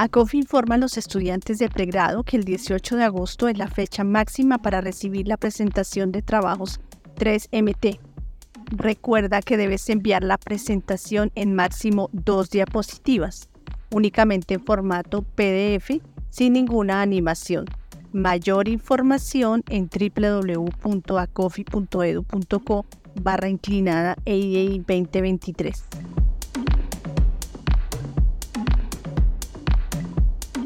ACOF informa a los estudiantes de pregrado que el 18 de agosto es la fecha máxima para recibir la presentación de trabajos 3MT. Recuerda que debes enviar la presentación en máximo dos diapositivas, únicamente en formato PDF, sin ninguna animación. Mayor información en www.acofi.edu.co barra inclinada 2023.